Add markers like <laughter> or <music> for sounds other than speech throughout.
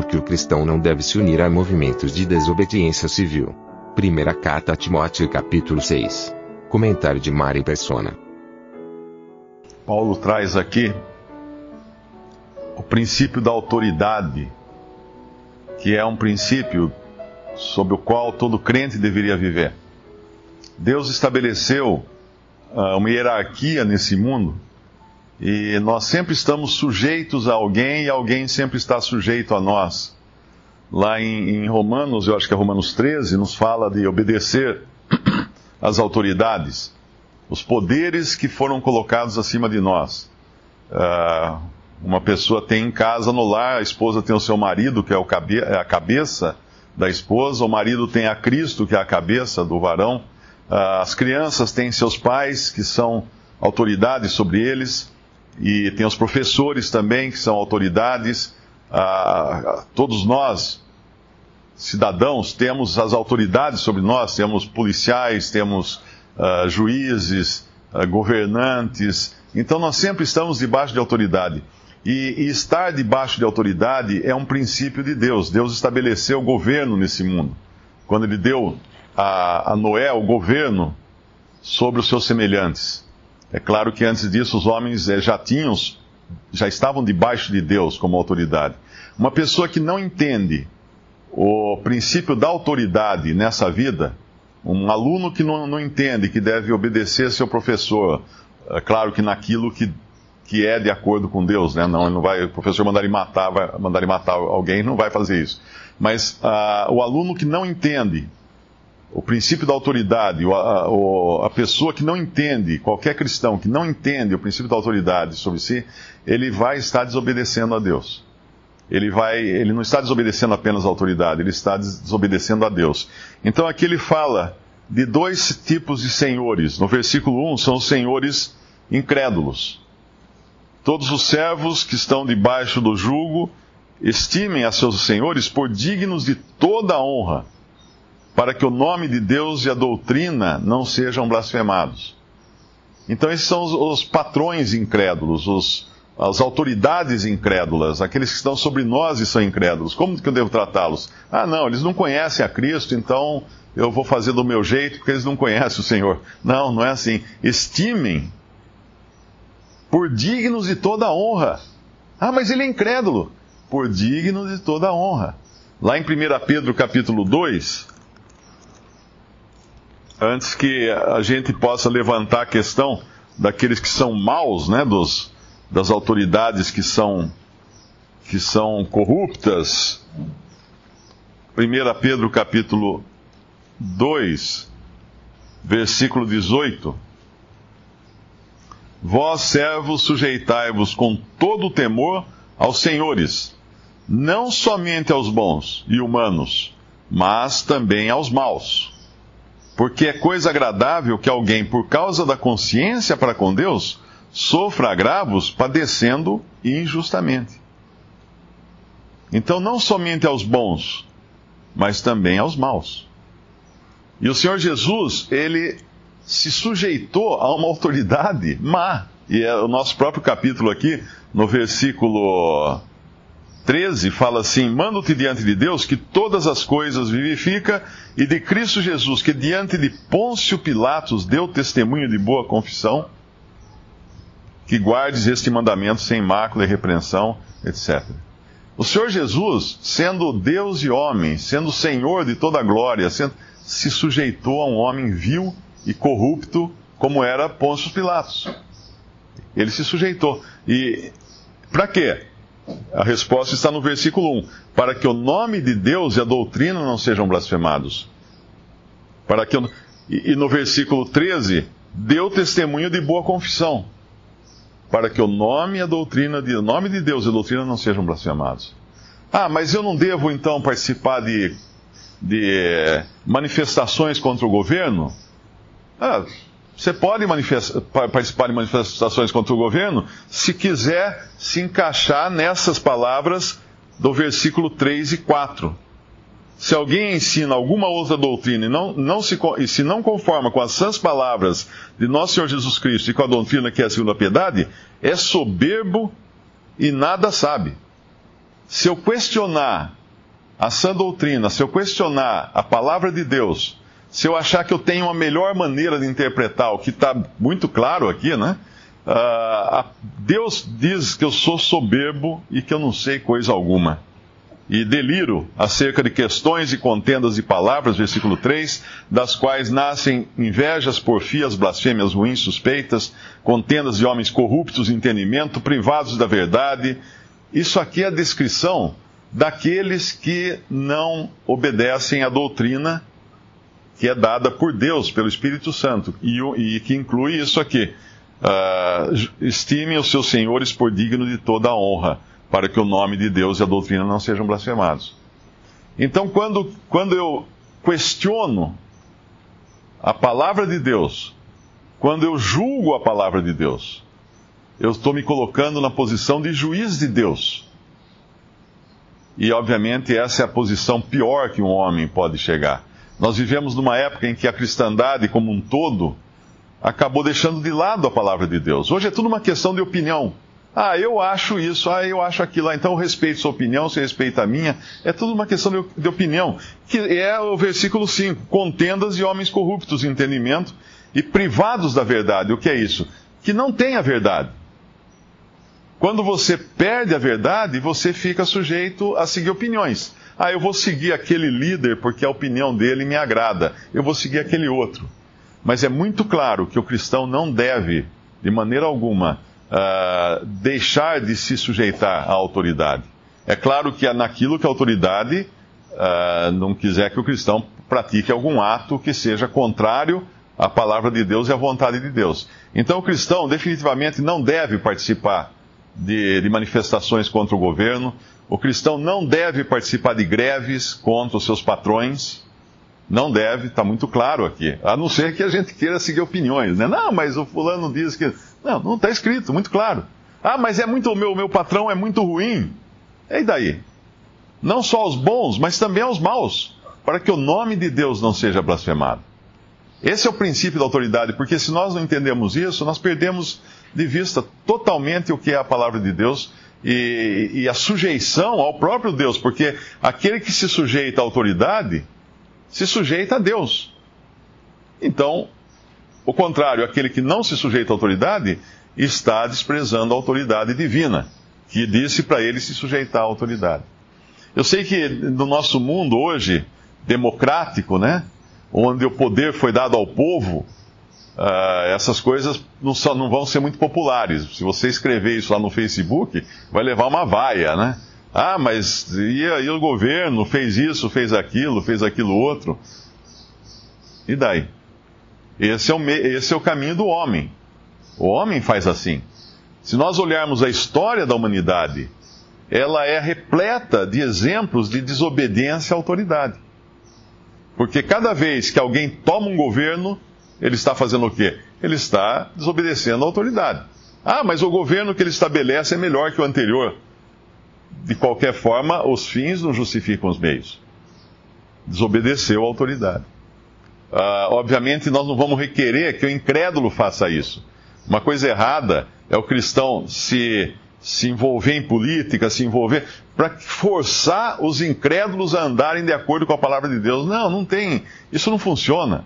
Porque o cristão não deve se unir a movimentos de desobediência civil. Primeira carta a Timóteo, capítulo 6. Comentário de Mari Persona. Paulo traz aqui o princípio da autoridade, que é um princípio sobre o qual todo crente deveria viver. Deus estabeleceu uh, uma hierarquia nesse mundo e nós sempre estamos sujeitos a alguém e alguém sempre está sujeito a nós. Lá em, em Romanos, eu acho que é Romanos 13, nos fala de obedecer <coughs> às autoridades, os poderes que foram colocados acima de nós. Uh, uma pessoa tem em casa, no lar, a esposa tem o seu marido, que é, cabe é a cabeça da esposa, o marido tem a Cristo, que é a cabeça do varão, ah, as crianças têm seus pais, que são autoridades sobre eles, e tem os professores também, que são autoridades. Ah, todos nós, cidadãos, temos as autoridades sobre nós, temos policiais, temos uh, juízes, uh, governantes, então nós sempre estamos debaixo de autoridade. E, e, estar debaixo de autoridade é um princípio de Deus. Deus estabeleceu o governo nesse mundo. Quando ele deu a, a Noé o governo sobre os seus semelhantes. É claro que antes disso os homens eh, já tinham, já estavam debaixo de Deus como autoridade. Uma pessoa que não entende o princípio da autoridade nessa vida, um aluno que não, não entende que deve obedecer seu professor, é claro que naquilo que que é de acordo com Deus, né? Não, não vai, o professor mandar ele matar, vai mandar ele matar alguém, não vai fazer isso. Mas uh, o aluno que não entende o princípio da autoridade, a, a, pessoa que não entende, qualquer cristão que não entende o princípio da autoridade sobre si, ele vai estar desobedecendo a Deus. Ele, vai, ele não está desobedecendo apenas a autoridade, ele está desobedecendo a Deus. Então aqui ele fala de dois tipos de senhores. No versículo 1 são os senhores incrédulos. Todos os servos que estão debaixo do jugo estimem a seus senhores por dignos de toda a honra, para que o nome de Deus e a doutrina não sejam blasfemados. Então, esses são os, os patrões incrédulos, os, as autoridades incrédulas, aqueles que estão sobre nós e são incrédulos. Como que eu devo tratá-los? Ah, não, eles não conhecem a Cristo, então eu vou fazer do meu jeito porque eles não conhecem o Senhor. Não, não é assim. Estimem por dignos de toda honra. Ah, mas ele é incrédulo. Por dignos de toda honra. Lá em 1 Pedro capítulo 2, antes que a gente possa levantar a questão daqueles que são maus, né, dos, das autoridades que são, que são corruptas. 1 Pedro capítulo 2, versículo 18. Vós, servos, sujeitai-vos com todo o temor aos senhores, não somente aos bons e humanos, mas também aos maus. Porque é coisa agradável que alguém, por causa da consciência para com Deus, sofra agravos padecendo injustamente. Então, não somente aos bons, mas também aos maus. E o Senhor Jesus, ele se sujeitou a uma autoridade má. E é o nosso próprio capítulo aqui, no versículo 13, fala assim: Mando-te diante de Deus que todas as coisas vivifica, e de Cristo Jesus, que diante de Pôncio Pilatos deu testemunho de boa confissão, que guardes este mandamento sem mácula e repreensão, etc. O Senhor Jesus, sendo Deus e homem, sendo Senhor de toda a glória, se sujeitou a um homem vil e corrupto como era Pôncio Pilatos. Ele se sujeitou. E para quê? A resposta está no versículo 1: para que o nome de Deus e a doutrina não sejam blasfemados. Para que e, no versículo 13, deu testemunho de boa confissão. para que o nome e a doutrina de, o nome de Deus e a doutrina não sejam blasfemados. Ah, mas eu não devo então participar de, de manifestações contra o governo? Ah, você pode participar de manifestações contra o governo se quiser se encaixar nessas palavras do versículo 3 e 4. Se alguém ensina alguma outra doutrina e, não, não se, e se não conforma com as sãs palavras de nosso Senhor Jesus Cristo e com a doutrina que é a segunda piedade, é soberbo e nada sabe. Se eu questionar a sã doutrina, se eu questionar a palavra de Deus, se eu achar que eu tenho uma melhor maneira de interpretar o que está muito claro aqui, né? Uh, Deus diz que eu sou soberbo e que eu não sei coisa alguma. E deliro acerca de questões e contendas de palavras, versículo 3, das quais nascem invejas, porfias, blasfêmias ruins, suspeitas, contendas de homens corruptos de entendimento, privados da verdade. Isso aqui é a descrição daqueles que não obedecem à doutrina que é dada por Deus, pelo Espírito Santo, e, e que inclui isso aqui. Uh, estimem os seus senhores por digno de toda a honra, para que o nome de Deus e a doutrina não sejam blasfemados. Então, quando, quando eu questiono a palavra de Deus, quando eu julgo a palavra de Deus, eu estou me colocando na posição de juiz de Deus. E, obviamente, essa é a posição pior que um homem pode chegar. Nós vivemos numa época em que a cristandade como um todo acabou deixando de lado a palavra de Deus. Hoje é tudo uma questão de opinião. Ah, eu acho isso, ah, eu acho aquilo, ah, então eu respeito sua opinião, você respeita a minha. É tudo uma questão de, opinião. Que é o versículo 5: contendas e homens corruptos de entendimento e privados da verdade. O que é isso? Que não tem a verdade. Quando você perde a verdade, você fica sujeito a seguir opiniões. Ah, eu vou seguir aquele líder porque a opinião dele me agrada. Eu vou seguir aquele outro. Mas é muito claro que o cristão não deve, de maneira alguma, uh, deixar de se sujeitar à autoridade. É claro que é naquilo que a autoridade uh, não quiser que o cristão pratique algum ato que seja contrário à palavra de Deus e à vontade de Deus. Então o cristão definitivamente não deve participar de, de manifestações contra o governo, o cristão não deve participar de greves contra os seus patrões. Não deve, está muito claro aqui. A não ser que a gente queira seguir opiniões, né? Não, mas o fulano diz que. Não, não está escrito, muito claro. Ah, mas é muito. O meu, meu patrão é muito ruim. E daí? Não só aos bons, mas também aos maus, para que o nome de Deus não seja blasfemado. Esse é o princípio da autoridade, porque se nós não entendemos isso, nós perdemos de vista totalmente o que é a palavra de Deus e, e a sujeição ao próprio Deus, porque aquele que se sujeita à autoridade se sujeita a Deus. Então, o contrário, aquele que não se sujeita à autoridade está desprezando a autoridade divina, que disse para ele se sujeitar à autoridade. Eu sei que no nosso mundo hoje, democrático, né, onde o poder foi dado ao povo, uh, essas coisas não, só, não vão ser muito populares. Se você escrever isso lá no Facebook, vai levar uma vaia, né? Ah, mas e, e o governo fez isso, fez aquilo, fez aquilo outro. E daí? Esse é, o, esse é o caminho do homem. O homem faz assim. Se nós olharmos a história da humanidade, ela é repleta de exemplos de desobediência à autoridade. Porque cada vez que alguém toma um governo, ele está fazendo o quê? Ele está desobedecendo a autoridade. Ah, mas o governo que ele estabelece é melhor que o anterior. De qualquer forma, os fins não justificam os meios. Desobedeceu a autoridade. Ah, obviamente, nós não vamos requerer que o incrédulo faça isso. Uma coisa errada é o cristão se, se envolver em política, se envolver, para forçar os incrédulos a andarem de acordo com a palavra de Deus. Não, não tem. Isso não funciona.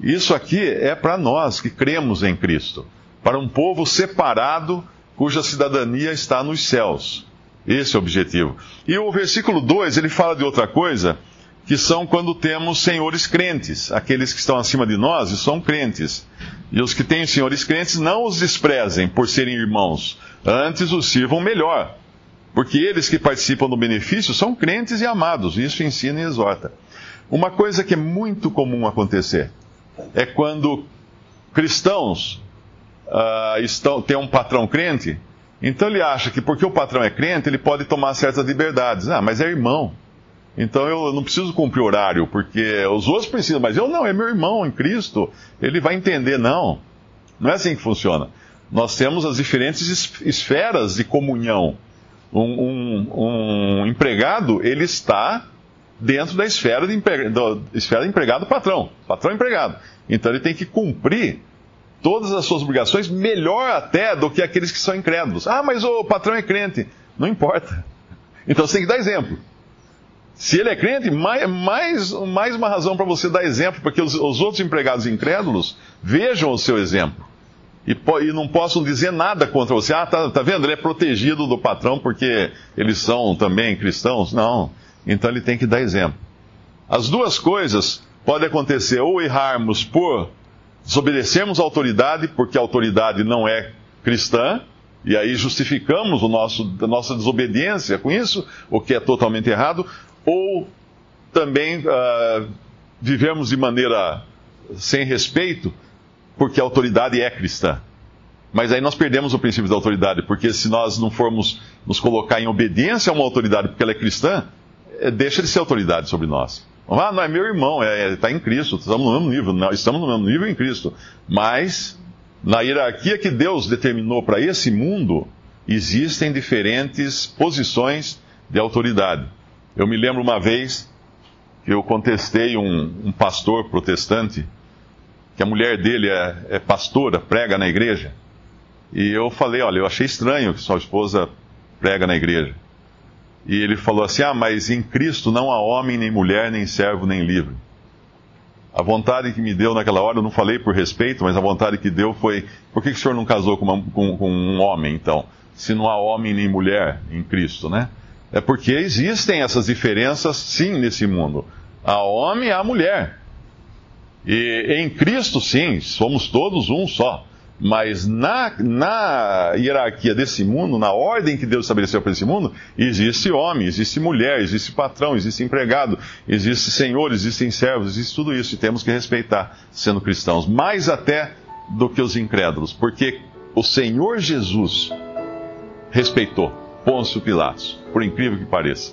Isso aqui é para nós que cremos em Cristo, para um povo separado cuja cidadania está nos céus. Esse é o objetivo. E o versículo 2, ele fala de outra coisa, que são quando temos senhores crentes, aqueles que estão acima de nós e são crentes. E os que têm senhores crentes não os desprezem por serem irmãos, antes os sirvam melhor. Porque eles que participam do benefício são crentes e amados, isso ensina e exorta. Uma coisa que é muito comum acontecer é quando cristãos uh, estão, tem um patrão crente, então ele acha que porque o patrão é crente, ele pode tomar certas liberdades. Ah, mas é irmão. Então eu não preciso cumprir horário, porque os outros precisam, mas eu não, é meu irmão em Cristo, ele vai entender, não. Não é assim que funciona. Nós temos as diferentes esferas de comunhão. Um, um, um empregado, ele está dentro da esfera de, empregado, esfera de empregado patrão, patrão empregado. Então ele tem que cumprir todas as suas obrigações, melhor até do que aqueles que são incrédulos. Ah, mas o patrão é crente. Não importa. <laughs> Então você tem que dar exemplo. Se ele é crente, mais, mais, mais uma razão para você dar exemplo, porque os, os, outros empregados incrédulos vejam o seu exemplo. E, e, não possam dizer nada contra você. Ah, tá, tá vendo? Ele é protegido do patrão porque eles são também cristãos. Não. Então ele tem que dar exemplo. As duas coisas podem acontecer ou errarmos por desobedecermos a autoridade, porque a autoridade não é cristã, e aí justificamos o nosso, a nossa desobediência com isso, o que é totalmente errado, ou também uh, vivemos de maneira sem respeito, porque a autoridade é cristã. Mas aí nós perdemos o princípio da autoridade, porque se nós não formos nos colocar em obediência a uma autoridade porque ela é cristã, deixa de ser autoridade sobre nós. Ah, não é meu irmão, está é, é, tá em Cristo, estamos no mesmo nível, nós estamos no mesmo nível em Cristo. Mas, na hierarquia que Deus determinou para esse mundo, existem diferentes posições de autoridade. Eu me lembro uma vez que eu contestei um, um pastor protestante, que a mulher dele é, é pastora, prega na igreja. E eu falei: olha, eu achei estranho que sua esposa prega na igreja. E ele falou assim: Ah, mas em Cristo não há homem, nem mulher, nem servo, nem livre. A vontade que me deu naquela hora, eu não falei por respeito, mas a vontade que deu foi: Por que, o senhor não casou com, uma, com, com um homem, então? Se não há homem nem mulher em Cristo, né? É porque existem essas diferenças, sim, nesse mundo. Há homem e há mulher. E em Cristo, sim, somos todos um só. Mas na, na hierarquia desse mundo, na ordem que Deus estabeleceu para esse mundo, existe homem, existe mulher, existe patrão, existe empregado, existe senhor, existem servos, existe tudo isso. E temos que respeitar, sendo cristãos. Mais até do que os incrédulos. Porque o Senhor Jesus respeitou. Pôncio Pilatos, por incrível que pareça.